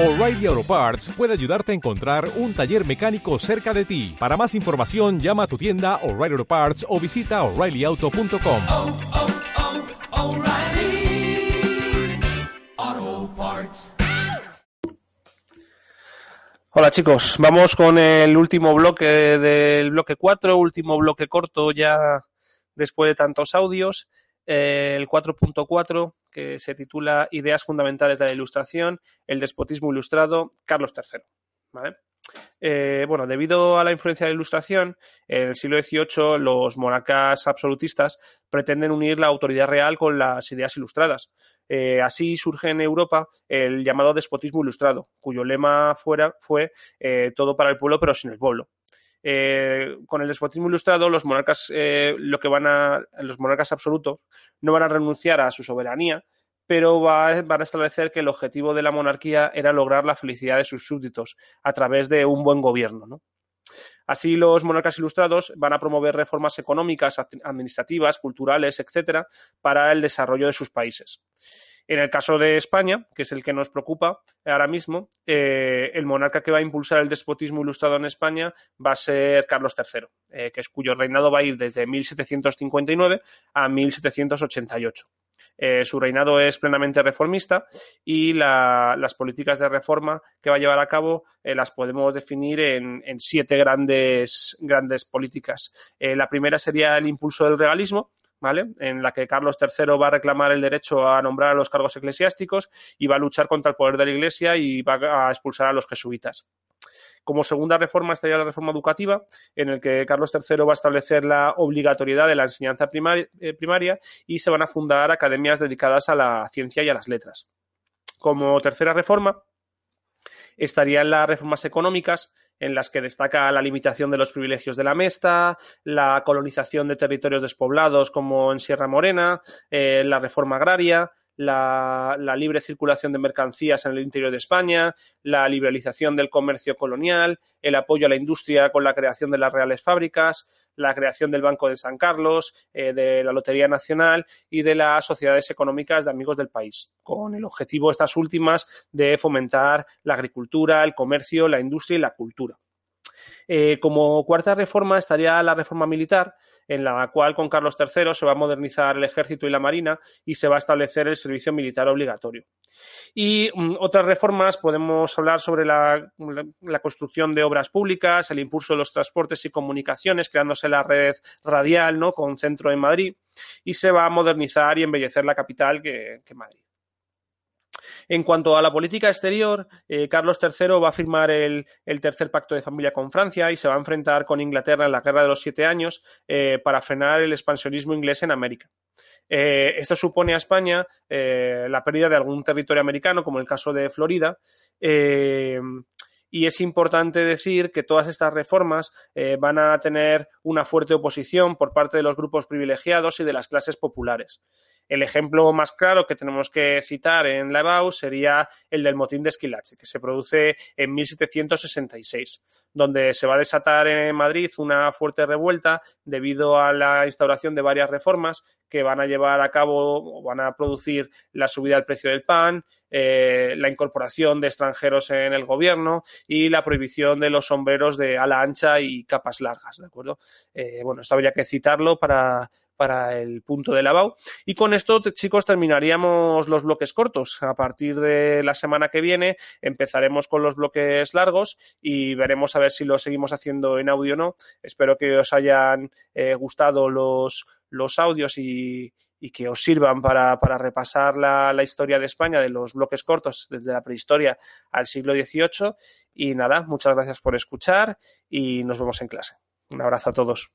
O'Reilly Auto Parts puede ayudarte a encontrar un taller mecánico cerca de ti. Para más información, llama a tu tienda O'Reilly Auto Parts o visita oreillyauto.com. oh, oh, Parts. Hola chicos, vamos con el último bloque del bloque 4, último bloque corto ya después de tantos audios, eh, el 4.4 que se titula Ideas fundamentales de la Ilustración, el despotismo ilustrado, Carlos III. ¿vale? Eh, bueno, debido a la influencia de la Ilustración, en el siglo XVIII los monarcas absolutistas pretenden unir la autoridad real con las ideas ilustradas. Eh, así surge en Europa el llamado despotismo ilustrado, cuyo lema fuera, fue eh, todo para el pueblo pero sin el pueblo. Eh, con el despotismo ilustrado, los monarcas, eh, lo que van a, los monarcas absolutos no van a renunciar a su soberanía, pero va, van a establecer que el objetivo de la monarquía era lograr la felicidad de sus súbditos a través de un buen gobierno. ¿no? Así, los monarcas ilustrados van a promover reformas económicas, administrativas, culturales, etcétera, para el desarrollo de sus países. En el caso de España, que es el que nos preocupa ahora mismo, eh, el monarca que va a impulsar el despotismo ilustrado en España va a ser Carlos III, eh, que es cuyo reinado va a ir desde 1759 a 1788. Eh, su reinado es plenamente reformista y la, las políticas de reforma que va a llevar a cabo eh, las podemos definir en, siete grandes, grandes políticas. La primera sería el impulso del regalismo, ¿vale? En la que Carlos III va a reclamar el derecho a nombrar a los cargos eclesiásticos y va a luchar contra el poder de la Iglesia y va a expulsar a los jesuitas. Como segunda reforma estaría la reforma educativa, en el que Carlos III va a establecer la obligatoriedad de la enseñanza eh, primaria y se van a fundar academias dedicadas a la ciencia y a las letras. Como tercera reforma estarían las reformas económicas, en las que destaca la limitación de los privilegios de la Mesta, la colonización de territorios despoblados como en Sierra Morena, eh, la reforma agraria, la, la, libre circulación de mercancías en el interior de España, la liberalización del comercio colonial, el apoyo a la industria con la creación de las reales fábricas, la creación del Banco de San Carlos, eh, de la Lotería Nacional y de las sociedades económicas de amigos del país, con el objetivo estas últimas de fomentar la agricultura, el comercio, la industria y la cultura. Eh, como cuarta reforma estaría la reforma militar, en la cual con Carlos III se va a modernizar el ejército y la marina y se va a establecer el servicio militar obligatorio. Y um, otras reformas podemos hablar sobre la, la, construcción de obras públicas, el impulso de los transportes y comunicaciones, creándose la red radial ¿no? con centro en Madrid, y se va a modernizar y embellecer la capital que, que Madrid. En cuanto a la política exterior, eh, Carlos III va a firmar el, tercer pacto de familia con Francia y se va a enfrentar con Inglaterra en la Guerra de los Siete Años eh, para frenar el expansionismo inglés en América. Eh, esto supone a España la pérdida de algún territorio americano, como el caso de Florida. Y es importante decir que todas estas reformas van a tener una fuerte oposición por parte de los grupos privilegiados y de las clases populares. El ejemplo más claro que tenemos que citar en la EBAU sería el del motín de Esquilache, que se produce en 1766, donde se va a desatar en Madrid una fuerte revuelta debido a la instauración de varias reformas que van a llevar a cabo o van a producir la subida del precio del pan, eh, la incorporación de extranjeros en el gobierno y la prohibición de los sombreros de ala ancha y capas largas, ¿de acuerdo? Eh, bueno, esto habría que citarlo para, para el punto de lavado. Y con esto, chicos, terminaríamos los bloques cortos. A partir de la semana que viene empezaremos con los bloques largos y veremos a ver si lo seguimos haciendo en audio o no. Espero que os hayan eh, gustado los, los audios y, y que os sirvan para, para repasar la, la, historia de España de los bloques cortos desde la prehistoria al siglo XVIII. Y nada, muchas gracias por escuchar y nos vemos en clase. Un abrazo a todos.